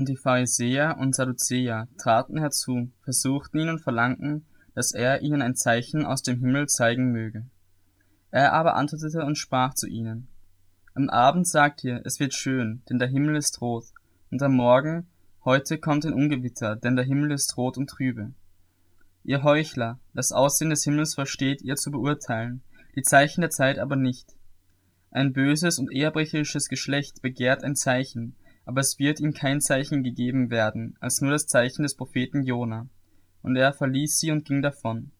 Und die Pharisäer und Sadduzäer traten herzu, versuchten ihn und verlangten, dass er ihnen ein Zeichen aus dem Himmel zeigen möge. Er aber antwortete und sprach zu ihnen, Am Abend sagt ihr, es wird schön, denn der Himmel ist rot, und am Morgen, heute kommt ein Ungewitter, denn der Himmel ist rot und trübe. Ihr Heuchler, das Aussehen des Himmels versteht ihr zu beurteilen, die Zeichen der Zeit aber nicht. Ein böses und ehrbrecherisches Geschlecht begehrt ein Zeichen, aber es wird ihm kein Zeichen gegeben werden, als nur das Zeichen des Propheten Jona. Und er verließ sie und ging davon.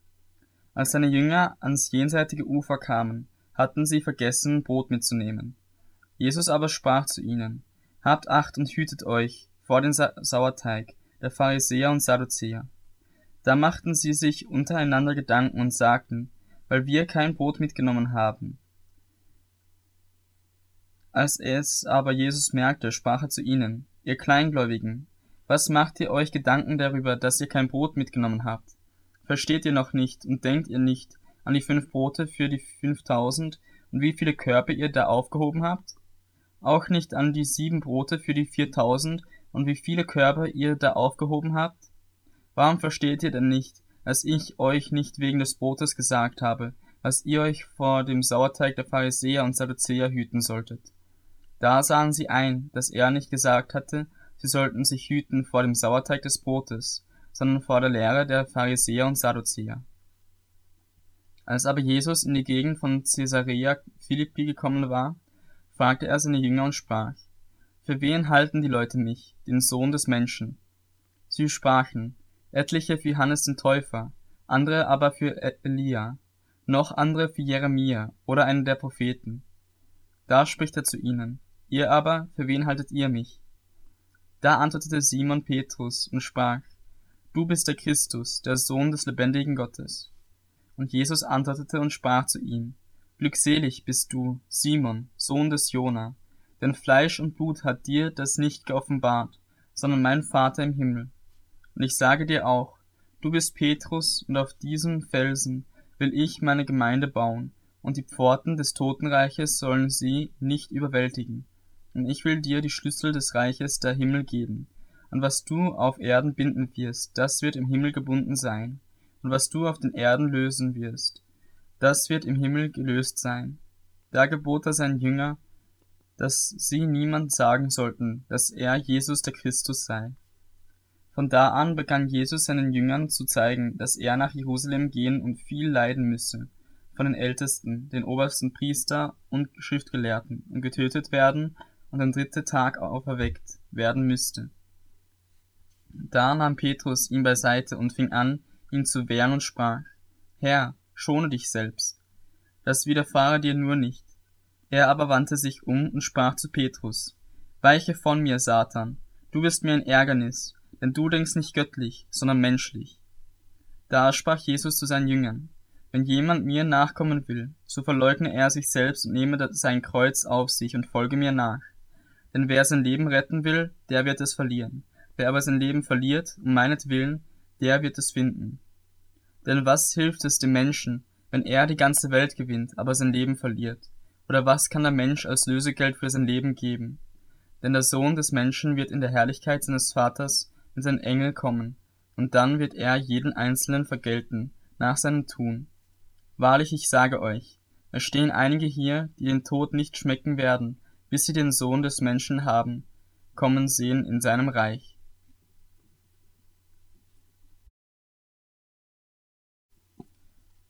Als seine Jünger ans jenseitige Ufer kamen, hatten sie vergessen, Brot mitzunehmen. Jesus aber sprach zu ihnen, Habt Acht und hütet euch vor den Sa Sauerteig der Pharisäer und Sadduzäer. Da machten sie sich untereinander Gedanken und sagten, weil wir kein Brot mitgenommen haben. Als es aber Jesus merkte, sprach er zu ihnen, ihr Kleingläubigen, was macht ihr euch Gedanken darüber, dass ihr kein Brot mitgenommen habt? Versteht ihr noch nicht und denkt ihr nicht an die fünf Brote für die fünftausend und wie viele Körper ihr da aufgehoben habt? Auch nicht an die sieben Brote für die viertausend und wie viele Körper ihr da aufgehoben habt? Warum versteht ihr denn nicht, als ich euch nicht wegen des Brotes gesagt habe, was ihr euch vor dem Sauerteig der Pharisäer und Sadduzäer hüten solltet. Da sahen sie ein, dass er nicht gesagt hatte, sie sollten sich hüten vor dem Sauerteig des Brotes, sondern vor der Lehre der Pharisäer und Sadduzäer. Als aber Jesus in die Gegend von Caesarea Philippi gekommen war, fragte er seine Jünger und sprach, Für wen halten die Leute mich, den Sohn des Menschen? Sie sprachen, etliche für Johannes den Täufer, andere aber für e- Elia, noch andere für Jeremia oder einen der Propheten. Da spricht er zu ihnen, ihr aber, für wen haltet ihr mich? Da antwortete Simon Petrus und sprach, Du bist der Christus, der Sohn des lebendigen Gottes. Und Jesus antwortete und sprach zu ihm, Glückselig bist du, Simon, Sohn des Jona, denn Fleisch und Blut hat dir das nicht geoffenbart, sondern mein Vater im Himmel. Und ich sage dir auch, du bist Petrus, und auf diesem Felsen will ich meine Gemeinde bauen, und die Pforten des Totenreiches sollen sie nicht überwältigen. Und ich will dir die Schlüssel des Reiches der Himmel geben. Und was du auf Erden binden wirst, das wird im Himmel gebunden sein. Und was du auf den Erden lösen wirst, das wird im Himmel gelöst sein. Da gebot er seinen Jünger, dass sie niemand sagen sollten, dass er Jesus der Christus sei. Von da an begann Jesus seinen Jüngern zu zeigen, dass er nach Jerusalem gehen und viel leiden müsse, von den Ältesten, den obersten Priester und Schriftgelehrten, und getötet werden und am dritten Tag auferweckt werden müsste. Da nahm Petrus ihn beiseite und fing an, ihn zu wehren und sprach, Herr, schone dich selbst. Das widerfahre dir nur nicht. Er aber wandte sich um und sprach zu Petrus, Weiche von mir, Satan, du bist mir ein Ärgernis, denn du denkst nicht göttlich, sondern menschlich. Da sprach Jesus zu seinen Jüngern, wenn jemand mir nachkommen will, so verleugne er sich selbst und nehme sein Kreuz auf sich und folge mir nach. Denn wer sein Leben retten will, der wird es verlieren. Wer aber sein Leben verliert, um meinetwillen, der wird es finden. Denn was hilft es dem Menschen, wenn er die ganze Welt gewinnt, aber sein Leben verliert? Oder was kann der Mensch als Lösegeld für sein Leben geben? Denn der Sohn des Menschen wird in der Herrlichkeit seines Vaters mit seinen Engel kommen, und dann wird er jeden Einzelnen vergelten, nach seinem Tun. Wahrlich, ich sage euch, es stehen einige hier, die den Tod nicht schmecken werden, bis sie den Sohn des Menschen haben, kommen sehen in seinem Reich.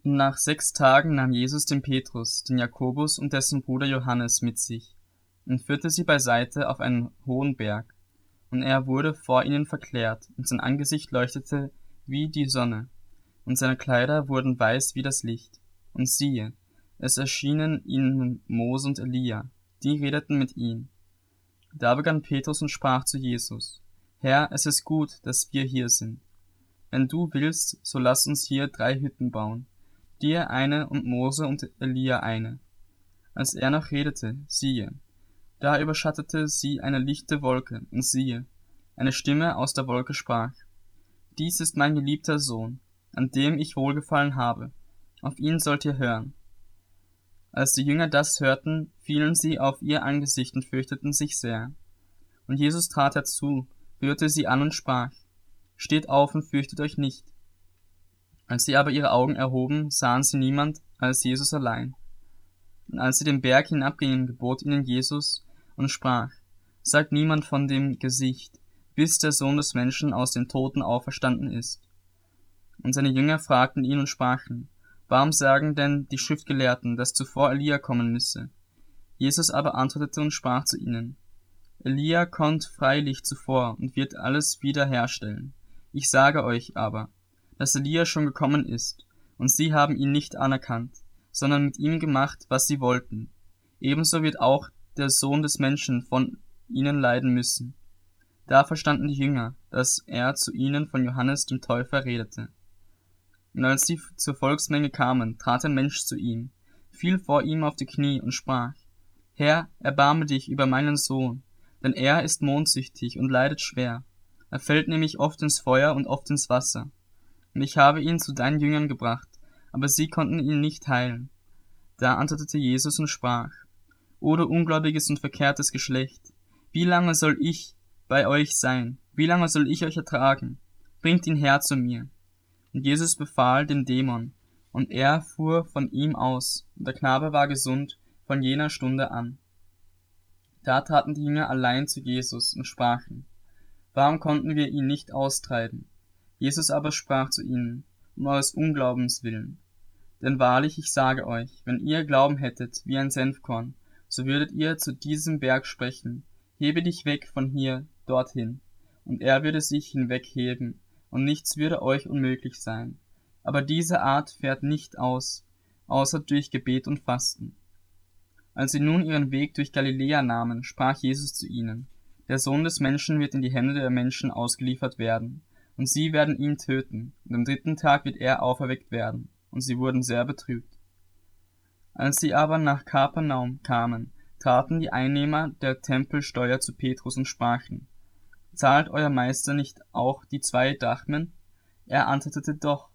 Nach sechs Tagen nahm Jesus den Petrus, den Jakobus und dessen Bruder Johannes mit sich und führte sie beiseite auf einen hohen Berg und er wurde vor ihnen verklärt, und sein Angesicht leuchtete wie die Sonne, und seine Kleider wurden weiß wie das Licht. Und siehe, es erschienen ihnen Mose und Elia, die redeten mit ihm. Da begann Petrus und sprach zu Jesus, Herr, es ist gut, dass wir hier sind. Wenn du willst, so lass uns hier drei Hütten bauen, dir eine und Mose und Elia eine. Als er noch redete, siehe, da überschattete sie eine lichte Wolke, und siehe, eine Stimme aus der Wolke sprach, Dies ist mein geliebter Sohn, an dem ich wohlgefallen habe, auf ihn sollt ihr hören. Als die Jünger das hörten, fielen sie auf ihr Angesicht und fürchteten sich sehr. Und Jesus trat herzu, rührte sie an und sprach, Steht auf und fürchtet euch nicht. Als sie aber ihre Augen erhoben, sahen sie niemand als Jesus allein. Und als sie den Berg hinabgingen, gebot ihnen Jesus und sprach, Sagt niemand von dem Gesicht, bis der Sohn des Menschen aus den Toten auferstanden ist. Und seine Jünger fragten ihn und sprachen, Warum sagen denn die Schriftgelehrten, dass zuvor Elia kommen müsse? Jesus aber antwortete und sprach zu ihnen, Elia kommt freilich zuvor und wird alles wieder herstellen. Ich sage euch aber, dass Elia schon gekommen ist, und sie haben ihn nicht anerkannt, sondern mit ihm gemacht, was sie wollten. Ebenso wird auch der Sohn des Menschen von ihnen leiden müssen. Da verstanden die Jünger, dass er zu ihnen von Johannes dem Täufer redete. Und als sie zur Volksmenge kamen, trat ein Mensch zu ihm, fiel vor ihm auf die Knie und sprach, Herr, erbarme dich über meinen Sohn, denn er ist mondsüchtig und leidet schwer. Er fällt nämlich oft ins Feuer und oft ins Wasser und ich habe ihn zu deinen Jüngern gebracht, aber sie konnten ihn nicht heilen. Da antwortete Jesus und sprach, O du ungläubiges und verkehrtes Geschlecht, wie lange soll ich bei euch sein? Wie lange soll ich euch ertragen? Bringt ihn her zu mir. Und Jesus befahl dem Dämon, und er fuhr von ihm aus, und der Knabe war gesund von jener Stunde an. Da traten die Jünger allein zu Jesus und sprachen, Warum konnten wir ihn nicht austreiben? Jesus aber sprach zu ihnen, um eures Unglaubens willen. Denn wahrlich, ich sage euch, wenn ihr Glauben hättet wie ein Senfkorn, so würdet ihr zu diesem Berg sprechen, hebe dich weg von hier dorthin, und er würde sich hinwegheben, und nichts würde euch unmöglich sein. Aber diese Art fährt nicht aus, außer durch Gebet und Fasten. Als sie nun ihren Weg durch Galiläa nahmen, sprach Jesus zu ihnen, der Sohn des Menschen wird in die Hände der Menschen ausgeliefert werden und sie werden ihn töten, und am dritten Tag wird er auferweckt werden. Und sie wurden sehr betrübt. Als sie aber nach Kapernaum kamen, traten die Einnehmer der Tempelsteuer zu Petrus und sprachen, Zahlt euer Meister nicht auch die zwei Drachmen? Er antwortete doch.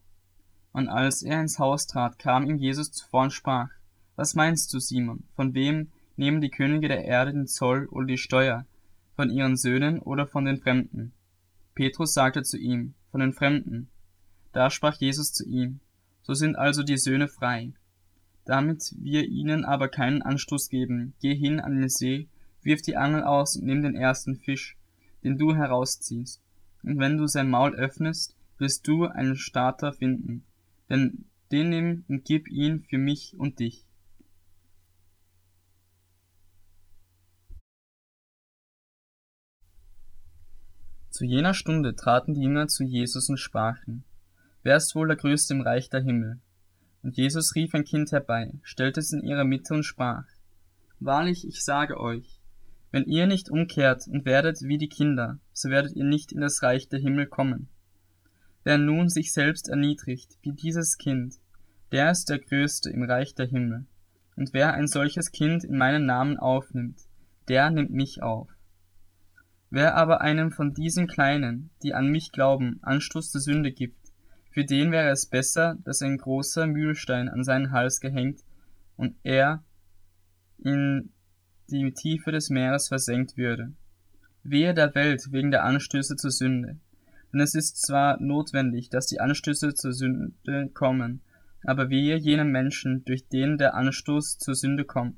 Und als er ins Haus trat, kam ihm Jesus zuvor und sprach, Was meinst du, Simon, von wem nehmen die Könige der Erde den Zoll oder die Steuer, von ihren Söhnen oder von den Fremden? Petrus sagte zu ihm, von den Fremden. Da sprach Jesus zu ihm, so sind also die Söhne frei. Damit wir ihnen aber keinen Anstoß geben, geh hin an den See, wirf die Angel aus und nimm den ersten Fisch, den du herausziehst. Und wenn du sein Maul öffnest, wirst du einen Starter finden, denn den nimm und gib ihn für mich und dich. Zu jener Stunde traten die Jünger zu Jesus und sprachen, Wer ist wohl der Größte im Reich der Himmel? Und Jesus rief ein Kind herbei, stellte es in ihre Mitte und sprach, Wahrlich, ich sage euch, wenn ihr nicht umkehrt und werdet wie die Kinder, so werdet ihr nicht in das Reich der Himmel kommen. Wer nun sich selbst erniedrigt, wie dieses Kind, der ist der Größte im Reich der Himmel. Und wer ein solches Kind in meinen Namen aufnimmt, der nimmt mich auf. Wer aber einem von diesen Kleinen, die an mich glauben, Anstoß der Sünde gibt, für den wäre es besser, dass ein großer Mühlstein an seinen Hals gehängt und er in die Tiefe des Meeres versenkt würde. Wehe der Welt wegen der Anstöße zur Sünde. Denn es ist zwar notwendig, dass die Anstöße zur Sünde kommen, aber wehe jenem Menschen, durch den der Anstoß zur Sünde kommt.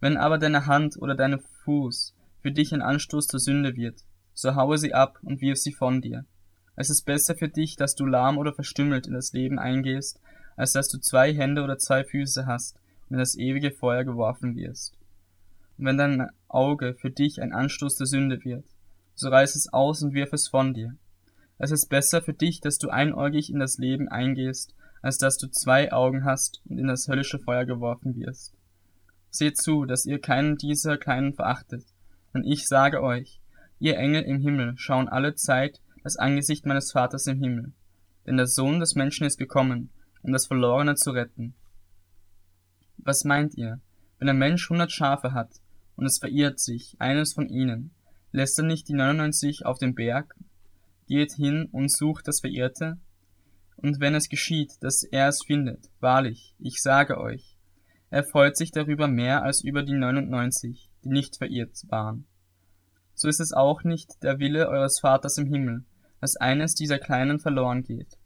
Wenn aber deine Hand oder deine Fuß für dich ein Anstoß zur Sünde wird, so haue sie ab und wirf sie von dir. Es ist besser für dich, dass du lahm oder verstümmelt in das Leben eingehst, als dass du zwei Hände oder zwei Füße hast und in das ewige Feuer geworfen wirst. Und wenn dein Auge für dich ein Anstoß der Sünde wird, so reiß es aus und wirf es von dir. Es ist besser für dich, dass du einäugig in das Leben eingehst, als dass du zwei Augen hast und in das höllische Feuer geworfen wirst. Seht zu, dass ihr keinen dieser Kleinen verachtet, und ich sage euch, ihr Engel im Himmel schauen alle Zeit das Angesicht meines Vaters im Himmel. Denn der Sohn des Menschen ist gekommen, um das Verlorene zu retten. Was meint ihr, wenn ein Mensch hundert Schafe hat, und es verirrt sich, eines von ihnen, lässt er nicht die 99 auf dem Berg, geht hin und sucht das Verirrte? Und wenn es geschieht, dass er es findet, wahrlich, ich sage euch, er freut sich darüber mehr als über die 99, die nicht verirrt waren. so ist es auch nicht der Wille eures Vaters im Himmel, dass eines dieser Kleinen verloren geht.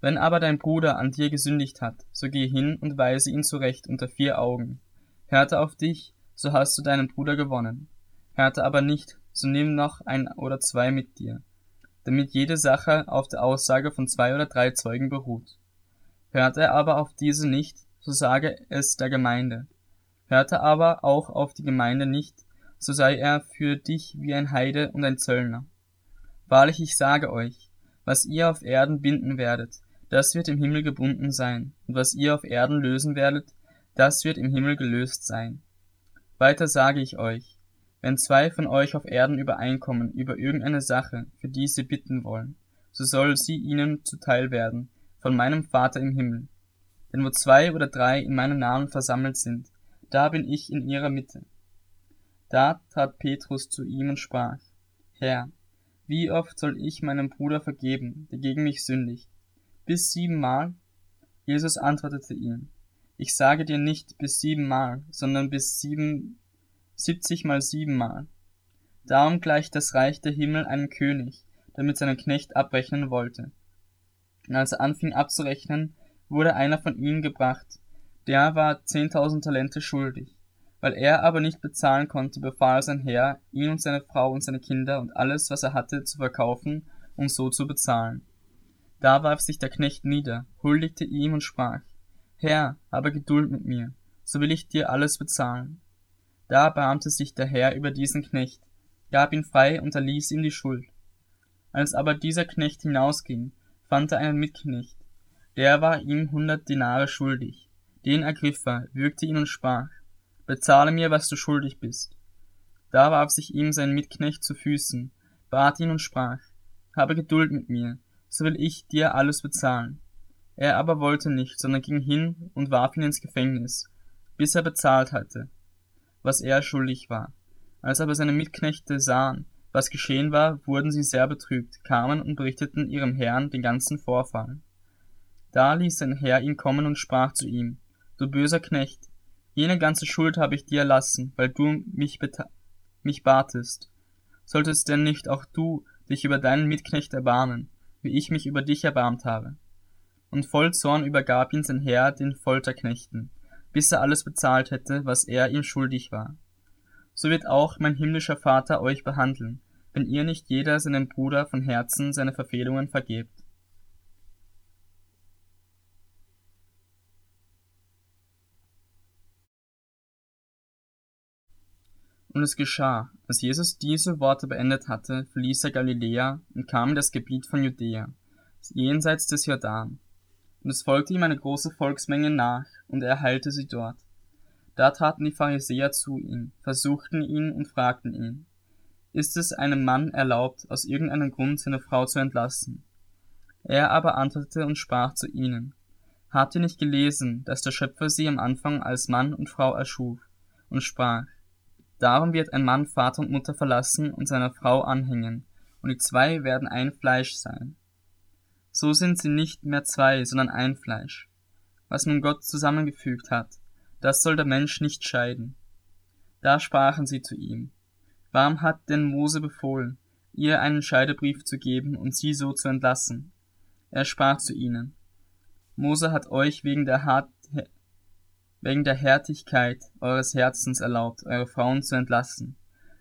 Wenn aber dein Bruder an dir gesündigt hat, so geh hin und weise ihn zurecht unter vier Augen. Hört er auf dich, so hast du deinen Bruder gewonnen. Hört er aber nicht, so nimm noch ein oder zwei mit dir, damit jede Sache auf der Aussage von zwei oder drei Zeugen beruht. Hört er aber auf diese nicht, so sage es der Gemeinde. Hört er aber auch auf die Gemeinde nicht, so sei er für dich wie ein Heide und ein Zöllner. Wahrlich, ich sage euch, was ihr auf Erden binden werdet, das wird im Himmel gebunden sein, und was ihr auf Erden lösen werdet, das wird im Himmel gelöst sein. Weiter sage ich euch, wenn zwei von euch auf Erden übereinkommen über irgendeine Sache, für die sie bitten wollen, so soll sie ihnen zuteil werden, von meinem Vater im Himmel. Denn wo zwei oder drei in meinem Namen versammelt sind, da bin ich in ihrer Mitte. Da trat Petrus zu ihm und sprach, Herr, wie oft soll ich meinem Bruder vergeben, der gegen mich sündigt? Bis siebenmal? Jesus antwortete ihm, ich sage dir nicht bis siebenmal, sondern bis sieben, siebzig mal siebenmal. Darum gleicht das Reich der Himmel einem König, der mit seinem Knecht abrechnen wollte. Und als er anfing abzurechnen, wurde einer von ihnen gebracht, der war zehntausend Talente schuldig. Weil er aber nicht bezahlen konnte, befahl sein Herr, ihn und seine Frau und seine Kinder und alles, was er hatte, zu verkaufen und so zu bezahlen. Da warf sich der Knecht nieder, huldigte ihm und sprach, Herr, habe Geduld mit mir, so will ich dir alles bezahlen. Da erbarmte sich der Herr über diesen Knecht, gab ihn frei und erließ ihm die Schuld. Als aber dieser Knecht hinausging, fand er einen Mitknecht, der war ihm hundert Dinare schuldig. Den ergriff er, würgte ihn und sprach, bezahle mir, was du schuldig bist. Da warf sich ihm sein Mitknecht zu Füßen, bat ihn und sprach, habe Geduld mit mir, so will ich dir alles bezahlen. Er aber wollte nicht, sondern ging hin und warf ihn ins Gefängnis, bis er bezahlt hatte, was er schuldig war. Als aber seine Mitknechte sahen, was geschehen war, wurden sie sehr betrübt, kamen und berichteten ihrem Herrn den ganzen Vorfall. Da ließ sein Herr ihn kommen und sprach zu ihm, Du böser Knecht, Jene ganze Schuld habe ich dir erlassen, weil du mich, mich batest. Solltest denn nicht auch du dich über deinen Mitknecht erbarmen, wie ich mich über dich erbarmt habe? Und voll Zorn übergab ihn sein Herr den Folterknechten, bis er alles bezahlt hätte, was er ihm schuldig war. So wird auch mein himmlischer Vater euch behandeln, wenn ihr nicht jeder seinem Bruder von Herzen seine Verfehlungen vergebt. Und es geschah, als Jesus diese Worte beendet hatte, verließ er Galiläa und kam in das Gebiet von Judäa, jenseits des Jordan. Und es folgte ihm eine große Volksmenge nach, und er heilte sie dort. Da traten die Pharisäer zu ihm, versuchten ihn und fragten ihn, ist es einem Mann erlaubt, aus irgendeinem Grund seine Frau zu entlassen? Er aber antwortete und sprach zu ihnen, Habt ihr nicht gelesen, dass der Schöpfer sie am Anfang als Mann und Frau erschuf, und sprach, Darum wird ein Mann Vater und Mutter verlassen und seiner Frau anhängen, und die zwei werden ein Fleisch sein. So sind sie nicht mehr zwei, sondern ein Fleisch. Was nun Gott zusammengefügt hat, das soll der Mensch nicht scheiden. Da sprachen sie zu ihm, Warum hat denn Mose befohlen, ihr einen Scheidebrief zu geben und sie so zu entlassen? Er sprach zu ihnen, Mose hat euch wegen der Hart wegen der Härtigkeit eures Herzens erlaubt, eure Frauen zu entlassen.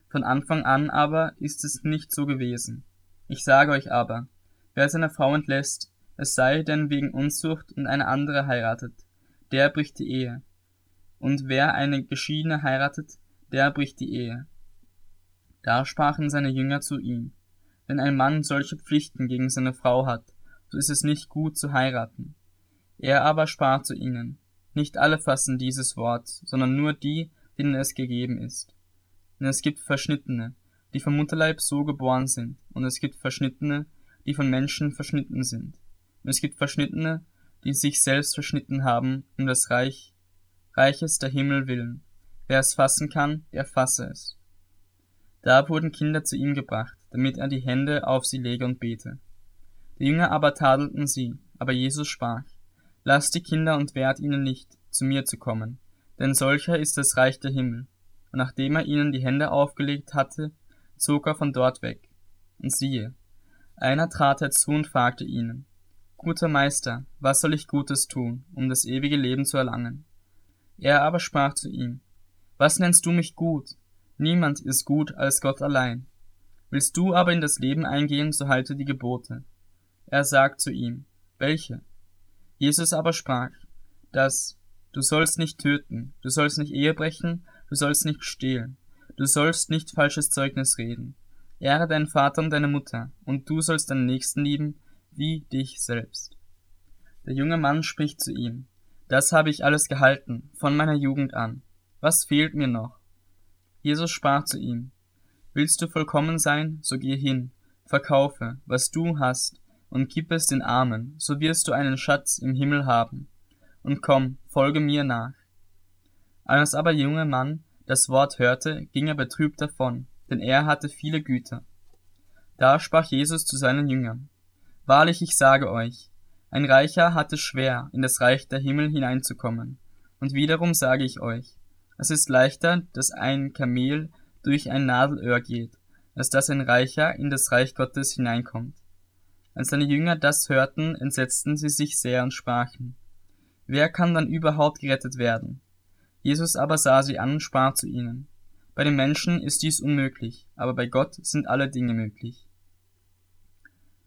Von Anfang an aber ist es nicht so gewesen. Ich sage euch aber, wer seine Frau entlässt, es sei denn wegen Unzucht und eine andere heiratet, der bricht die Ehe. Und wer eine Geschiedene heiratet, der bricht die Ehe. Da sprachen seine Jünger zu ihm, wenn ein Mann solche Pflichten gegen seine Frau hat, so ist es nicht gut zu heiraten. Er aber sprach zu ihnen, nicht alle fassen dieses Wort, sondern nur die, denen es gegeben ist. Denn es gibt Verschnittene, die vom Mutterleib so geboren sind, und es gibt Verschnittene, die von Menschen verschnitten sind. Und es gibt Verschnittene, die sich selbst verschnitten haben, um das Reich, Reiches der Himmel willen. Wer es fassen kann, der fasse es. Da wurden Kinder zu ihm gebracht, damit er die Hände auf sie lege und bete. Die Jünger aber tadelten sie, aber Jesus sprach, Lasst die Kinder und wehrt ihnen nicht, zu mir zu kommen, denn solcher ist das Reich der Himmel. Und nachdem er ihnen die Hände aufgelegt hatte, zog er von dort weg. Und siehe, einer trat herzu und fragte ihnen, Guter Meister, was soll ich Gutes tun, um das ewige Leben zu erlangen? Er aber sprach zu ihm, Was nennst du mich gut? Niemand ist gut als Gott allein. Willst du aber in das Leben eingehen, so halte die Gebote. Er sagt zu ihm, Welche? Jesus aber sprach, dass du sollst nicht töten, du sollst nicht Ehe brechen, du sollst nicht stehlen, du sollst nicht falsches Zeugnis reden, ehre deinen Vater und deine Mutter, und du sollst deinen Nächsten lieben wie dich selbst. Der junge Mann spricht zu ihm, das habe ich alles gehalten, von meiner Jugend an. Was fehlt mir noch? Jesus sprach zu ihm, Willst du vollkommen sein, so geh hin, verkaufe, was du hast, und gib es den Armen, so wirst du einen Schatz im Himmel haben. Und komm, folge mir nach. Als aber junge Mann das Wort hörte, ging er betrübt davon, denn er hatte viele Güter. Da sprach Jesus zu seinen Jüngern, Wahrlich, ich sage euch, ein Reicher hat es schwer, in das Reich der Himmel hineinzukommen. Und wiederum sage ich euch, es ist leichter, dass ein Kamel durch ein Nadelöhr geht, als dass ein Reicher in das Reich Gottes hineinkommt. Als seine Jünger das hörten, entsetzten sie sich sehr und sprachen, Wer kann dann überhaupt gerettet werden? Jesus aber sah sie an und sprach zu ihnen, Bei den Menschen ist dies unmöglich, aber bei Gott sind alle Dinge möglich.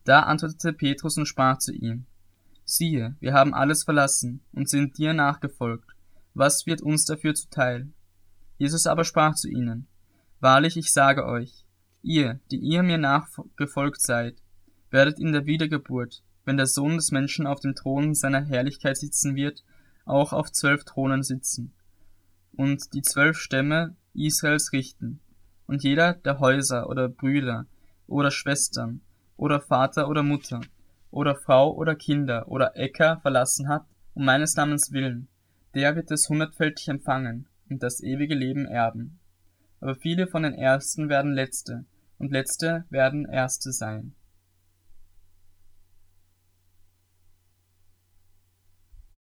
Da antwortete Petrus und sprach zu ihm, Siehe, wir haben alles verlassen und sind dir nachgefolgt. Was wird uns dafür zuteil? Jesus aber sprach zu ihnen, Wahrlich, ich sage euch, ihr, die ihr mir nachgefolgt seid, werdet in der Wiedergeburt, wenn der Sohn des Menschen auf dem Thron seiner Herrlichkeit sitzen wird, auch auf zwölf Thronen sitzen und die zwölf Stämme Israels richten. Und jeder, der Häuser oder Brüder oder Schwestern oder Vater oder Mutter oder Frau oder Kinder oder Äcker verlassen hat, um meines Namens willen, der wird es hundertfältig empfangen und das ewige Leben erben. Aber viele von den Ersten werden Letzte, und Letzte werden Erste sein.